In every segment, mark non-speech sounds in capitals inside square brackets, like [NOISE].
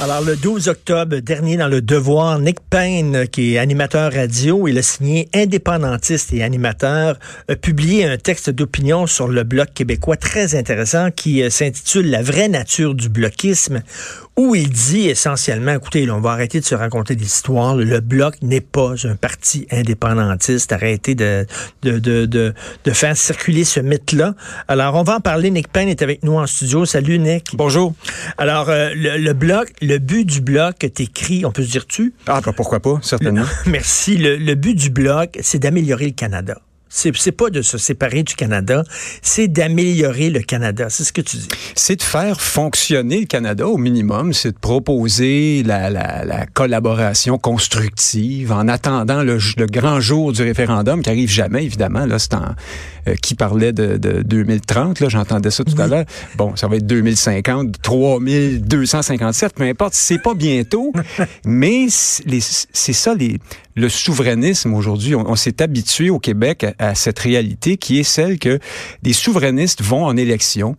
Alors, le 12 octobre dernier, dans Le Devoir, Nick Payne, qui est animateur radio, il a signé indépendantiste et animateur, a publié un texte d'opinion sur le Bloc québécois très intéressant qui euh, s'intitule La vraie nature du bloquisme, où il dit essentiellement, écoutez, on va arrêter de se raconter des histoires, le Bloc n'est pas un parti indépendantiste, arrêtez de, de, de, de, de faire circuler ce mythe-là. Alors, on va en parler, Nick Payne est avec nous en studio. Salut Nick. Bonjour. Alors, euh, le, le Bloc, le but du bloc est écrit, on peut se dire tu? Ah, ben pourquoi pas, certainement. [LAUGHS] Merci. Le, le but du bloc, c'est d'améliorer le Canada. C'est pas de se séparer du Canada, c'est d'améliorer le Canada. C'est ce que tu dis. C'est de faire fonctionner le Canada au minimum. C'est de proposer la, la, la, collaboration constructive en attendant le, le, grand jour du référendum qui arrive jamais, évidemment. Là, c'est en, euh, qui parlait de, de 2030. Là, j'entendais ça tout oui. à l'heure. Bon, ça va être 2050, 3257, peu importe. C'est pas bientôt, [LAUGHS] mais c'est ça les le souverainisme aujourd'hui. On, s'est habitué au Québec à, à, cette réalité qui est celle que des souverainistes vont en élection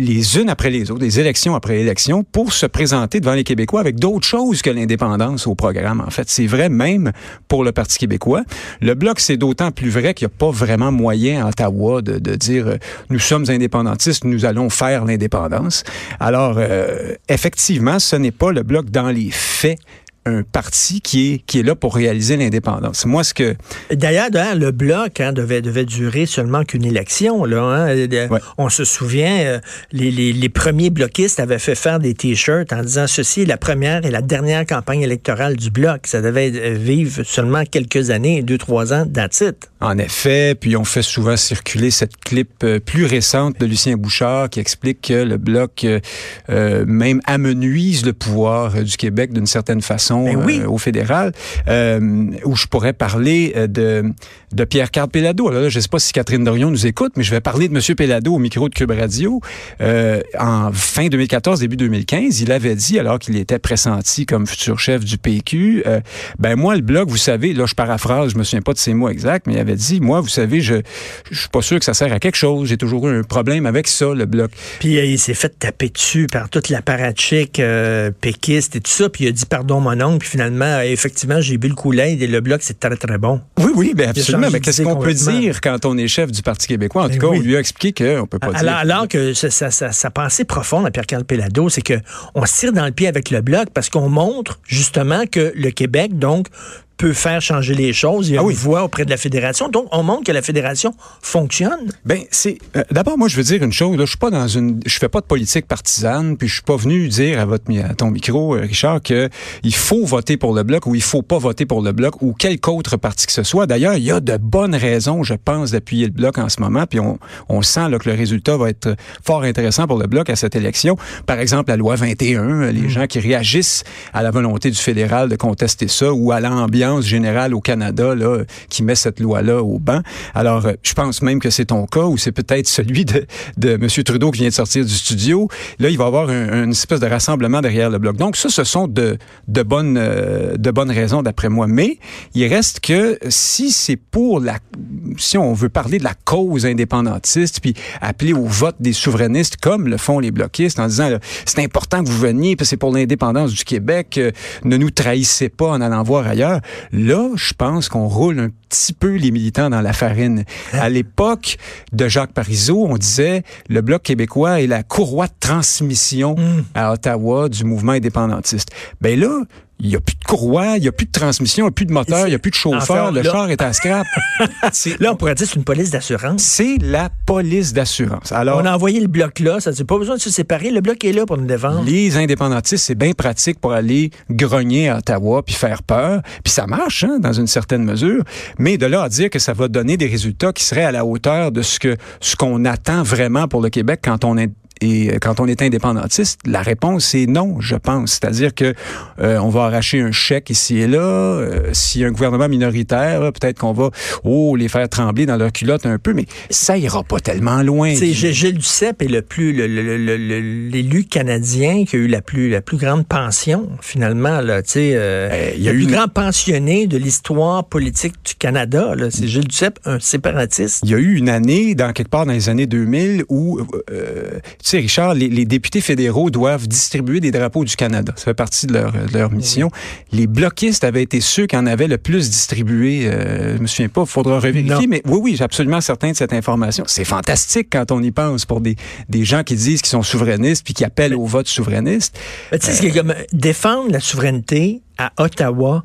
les unes après les autres, des élections après élections, pour se présenter devant les Québécois avec d'autres choses que l'indépendance au programme. En fait, c'est vrai même pour le Parti québécois. Le bloc, c'est d'autant plus vrai qu'il n'y a pas vraiment moyen à Ottawa de, de dire euh, nous sommes indépendantistes, nous allons faire l'indépendance. Alors, euh, effectivement, ce n'est pas le bloc dans les faits un parti qui est qui est là pour réaliser l'indépendance. Moi, ce que d'ailleurs, le bloc hein, devait devait durer seulement qu'une élection. Là, hein. ouais. on se souvient, euh, les, les, les, premiers bloquistes avaient fait faire des t-shirts en disant ceci est la première et la dernière campagne électorale du bloc. Ça devait vivre seulement quelques années, deux trois ans, that's En effet, puis on fait souvent circuler cette clip euh, plus récente de Lucien Bouchard qui explique que le bloc euh, même amenuise le pouvoir du Québec d'une certaine façon ben oui. euh, au fédéral, euh, où je pourrais parler euh, de, de Pierre-Carl Pellado. Alors là, je ne sais pas si Catherine Dorion nous écoute, mais je vais parler de M. Pellado au micro de Cube Radio. en fin 2014, début 2015, il avait dit, alors qu'il était pressenti comme futur chef du PQ, ben moi, le Bloc, vous savez, là, je paraphrase, je me souviens pas de ces mots exacts, mais il avait dit, moi, vous savez, je je suis pas sûr que ça sert à quelque chose. J'ai toujours eu un problème avec ça, le Bloc. Puis il s'est fait taper dessus par toute l'apparatchik péquiste et tout ça, puis il a dit, pardon, mon puis finalement, effectivement, j'ai bu le et le bloc, c'est très, très bon. Oui, oui, bien absolument. Mais qu'est-ce qu'on peut dire quand on est chef du Parti québécois? En tout mais cas, oui. on lui a expliqué qu'on peut pas alors, dire. Alors que sa, pensée profonde à Pierre-Carl Pellado, c'est qu'on se tire dans le pied avec le bloc parce qu'on montre justement que le Québec, donc, peut faire changer les choses. Il y a ah oui. une voix auprès de la fédération. Donc, on montre que la fédération fonctionne. Ben, c'est euh, d'abord moi je veux dire une chose. Là, je suis pas dans une, je fais pas de politique partisane. Puis je suis pas venu dire à votre à ton micro, Richard, que il faut voter pour le bloc ou il faut pas voter pour le bloc ou quelque autre parti que ce soit. D'ailleurs, il y a de bonnes raisons, je pense, d'appuyer le bloc en ce moment. Puis on, on sent là, que le résultat va être fort intéressant pour le bloc à cette élection. Par exemple, la loi 21, les mmh. gens qui réagissent à la volonté du fédéral de contester ça ou à l'ambiance générale au Canada là, qui met cette loi-là au banc. Alors, je pense même que c'est ton cas ou c'est peut-être celui de, de M. Trudeau qui vient de sortir du studio. Là, il va y avoir un, une espèce de rassemblement derrière le bloc. Donc, ça, ce sont de, de, bonnes, euh, de bonnes raisons d'après moi. Mais il reste que si c'est pour la... Si on veut parler de la cause indépendantiste, puis appeler au vote des souverainistes comme le font les bloquistes en disant c'est important que vous veniez, puis c'est pour l'indépendance du Québec, euh, ne nous trahissez pas en allant voir ailleurs. Là, je pense qu'on roule un petit peu les militants dans la farine. À l'époque de Jacques Parizeau, on disait le Bloc québécois est la courroie de transmission mm. à Ottawa du mouvement indépendantiste. Ben là, il n'y a plus de courroie, il n'y a plus de transmission, il n'y a plus de moteur, il n'y a plus de chauffeur, le là, char est à scrap. [LAUGHS] là, on pourrait dire c'est une police d'assurance. C'est la police d'assurance. Alors, on a envoyé le bloc là, ça n'a pas besoin de se séparer, le bloc est là pour nous défendre. Les indépendantistes, c'est bien pratique pour aller grogner à Ottawa puis faire peur, puis ça marche hein, dans une certaine mesure, mais de là à dire que ça va donner des résultats qui seraient à la hauteur de ce que ce qu'on attend vraiment pour le Québec quand on est et quand on est indépendantiste, la réponse est non, je pense. C'est-à-dire que euh, on va arracher un chèque ici et là. Euh, S'il y a un gouvernement minoritaire, peut-être qu'on va oh les faire trembler dans leur culotte un peu, mais ça ira pas tellement loin. C'est Gilles Duceppe est le plus l'élu canadien qui a eu la plus la plus grande pension finalement là. Tu sais, euh, il y a le plus une... grand pensionné de l'histoire politique du Canada. C'est Gilles Duceppe, un séparatiste. Il y a eu une année dans quelque part dans les années 2000 où Tu sais, Richard, les, députés fédéraux doivent distribuer des drapeaux du Canada. Ça fait partie de leur, leur mission. Les bloquistes avaient été ceux qui en avaient le plus distribué. Euh, je me souviens pas, il faudra revérifier, mais oui, oui, j'ai absolument certain de cette information. C'est fantastique quand on y pense pour des, des gens qui disent qu'ils sont souverainistes puis qui appellent au vote souverainiste. tu sais, ce comme défendre la souveraineté à Ottawa,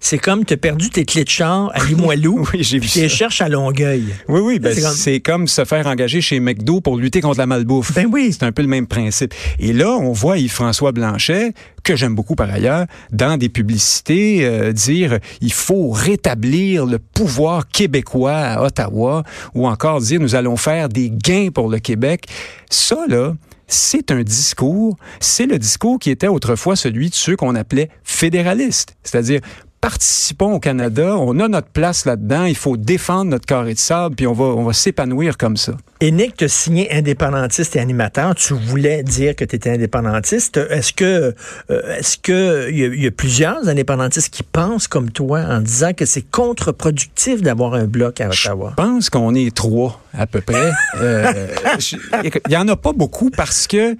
c'est comme tu as perdu tes clés de char à Limoilou, [LAUGHS] oui, j'ai vu tu les cherches à Longueuil. Oui, oui, ben, c'est comme... se faire engager chez McDo pour lutter contre la malbouffe. Ben oui. C'est un peu le même principe. Et là, on voit Yves-François Blanchet, que j'aime beaucoup par ailleurs, dans des publicités, euh, dire il faut rétablir le pouvoir québécois à Ottawa, ou encore dire nous allons faire des gains pour le Québec. Ça, là, c'est un discours, c'est le discours qui était autrefois celui de ceux qu'on appelait fédéralistes, c'est-à-dire participons au Canada, on a notre place là-dedans, il faut défendre notre carré de sable, puis on va, on va s'épanouir comme ça. Et Nick, tu as signé indépendantiste et animateur. Tu voulais dire que tu étais indépendantiste. Est-ce que euh, est-ce que il y, a plusieurs indépendantistes qui pensent comme toi en disant que c'est contre-productif d'avoir un bloc à Ottawa? Je pense qu'on est trois à peu près. Euh, [LAUGHS] il y en a pas beaucoup parce que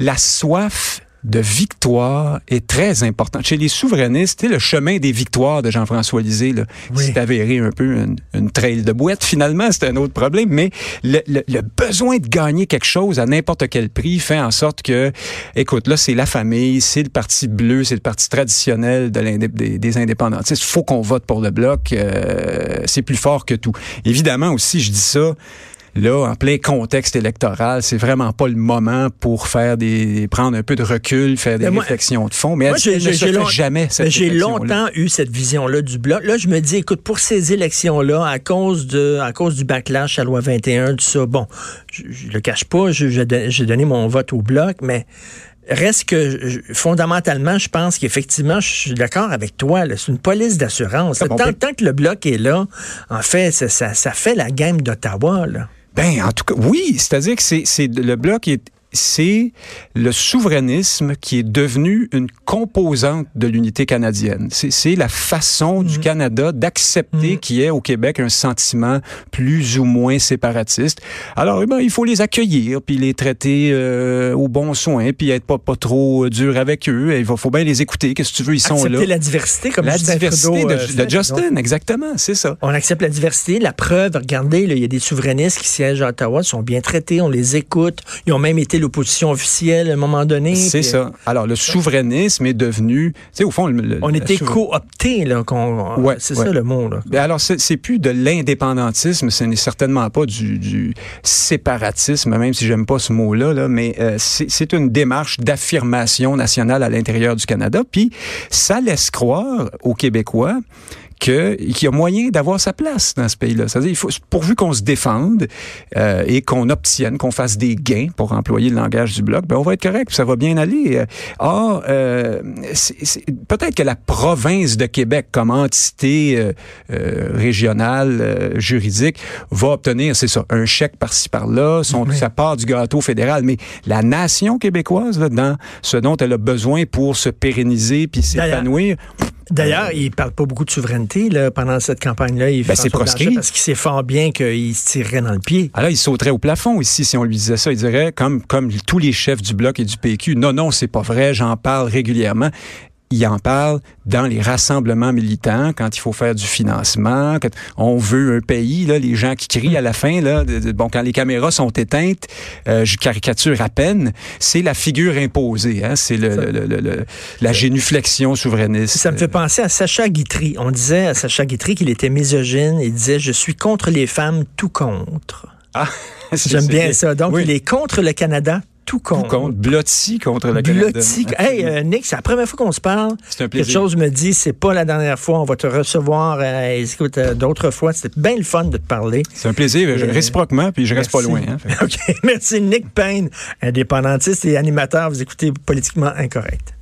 la soif de victoire est très importante. Chez les souverainistes, le chemin des victoires de Jean-François Lisée, là, c'est avéré un peu une, une, trail de boîte. Finalement, c'est un autre problème, mais le, le, besoin de gagner quelque chose à n'importe quel prix fait en sorte que, écoute, là, c'est la famille, c'est le parti bleu, c'est le parti traditionnel de des, des, indépendantistes. Il faut qu'on vote pour le bloc. Euh, c'est plus fort que tout. Évidemment aussi, je dis ça là, en plein contexte électoral, c'est vraiment pas le moment pour faire des prendre un peu de recul, faire des réflexions de fond. Mais moi, j'ai, jamais cette J'ai longtemps eu cette vision-là du bloc. Là, je me dis, écoute, pour ces élections-là, à cause de, à cause du backlash à loi 21, tout ça, bon, je, je le cache pas, j'ai donné mon vote au bloc, mais Reste que fondamentalement, je pense qu'effectivement, je suis d'accord avec toi. C'est une police d'assurance. Tant, tant, que le bloc est là, en fait, ça, ça, ça fait la game d'Ottawa. Ben, en tout cas, oui. C'est-à-dire que c'est le bloc est, c'est le souverainisme qui est devenu une composante de l'unité canadienne. C'est la façon du mhm. Canada d'accepter mhm. qu'il y ait au Québec un sentiment plus ou moins séparatiste. Alors, eh ben, il faut les accueillir, puis les traiter euh, au bon soin, puis être pas, pas trop dur avec eux. Il faut bien les écouter. Qu'est-ce que tu veux, ils sont Accepter là. la diversité, comme la Justin diversité de, de Justin, exactement, c'est ça. On accepte la diversité. La preuve, regardez, il y a des souverainistes qui siègent à Ottawa, sont bien traités, on les écoute. Ils ont même été l'opposition officielle à un moment donné. C'est ça. Alors, le souverainisme est devenu, tu sais, au fond... Le, on était coopté, là. Ouais, c'est ça le mot, là. Ben alors, c'est plus de l'indépendantisme, ce n'est certainement pas du, du, séparatisme, même si j'aime pas ce mot-là, là, mais euh, c'est une démarche d'affirmation nationale à l'intérieur du Canada. Puis, ça laisse croire aux Québécois qu'il y a moyen d'avoir sa place dans ce pays-là. C'est-à-dire, il faut, pourvu qu'on se défende euh, et qu'on obtienne, qu'on fasse des gains, pour employer le langage du bloc, ben on va être correct, ça va bien aller. Or, euh, peut-être que la province de Québec, comme entité euh, euh régionale, euh, juridique, va obtenir, c'est ça, un chèque par-ci par-là, sa part du gâteau fédéral. Mais la nation québécoise, là, dans ce dont elle a besoin pour se pérenniser puis s'épanouir, D'ailleurs, il parle pas beaucoup de souveraineté là, pendant cette campagne-là. Il ben, c'est proscrit. Parce qu'il sait fort bien qu'il se tirerait dans le pied. Alors, il sauterait au plafond ici si on lui disait ça. Il dirait, comme, comme tous les chefs du Bloc et du PQ, non, non, c'est pas vrai, j'en parle régulièrement il en parle dans les rassemblements militants, quand il faut faire du financement, quand on veut un pays, là, les gens qui crient à la fin, là, bon, quand les caméras sont éteintes, euh, je caricature à peine, c'est la figure imposée, hein, c'est le, la génuflexion souverainiste. Ça me fait penser à Sacha Guitry. On disait à Sacha Guitry qu'il était misogyne. Il disait, je suis contre les femmes, tout contre. Ah, [LAUGHS] J'aime bien ça. Donc, il est contre le Canada, tout contre. Tout contre. Blotti contre la Blotti. Hey, euh, Nick, c'est la première fois qu'on se parle. C'est un plaisir. Quelque chose me dit, c'est pas la dernière fois. On va te recevoir euh, écoute, euh, d'autres fois. C'était bien le fun de te parler. C'est un plaisir, réciproquement, puis je reste pas loin. Hein, [LAUGHS] OK. Merci, Nick Payne, indépendantiste et animateur. Vous écoutez Politiquement Incorrect.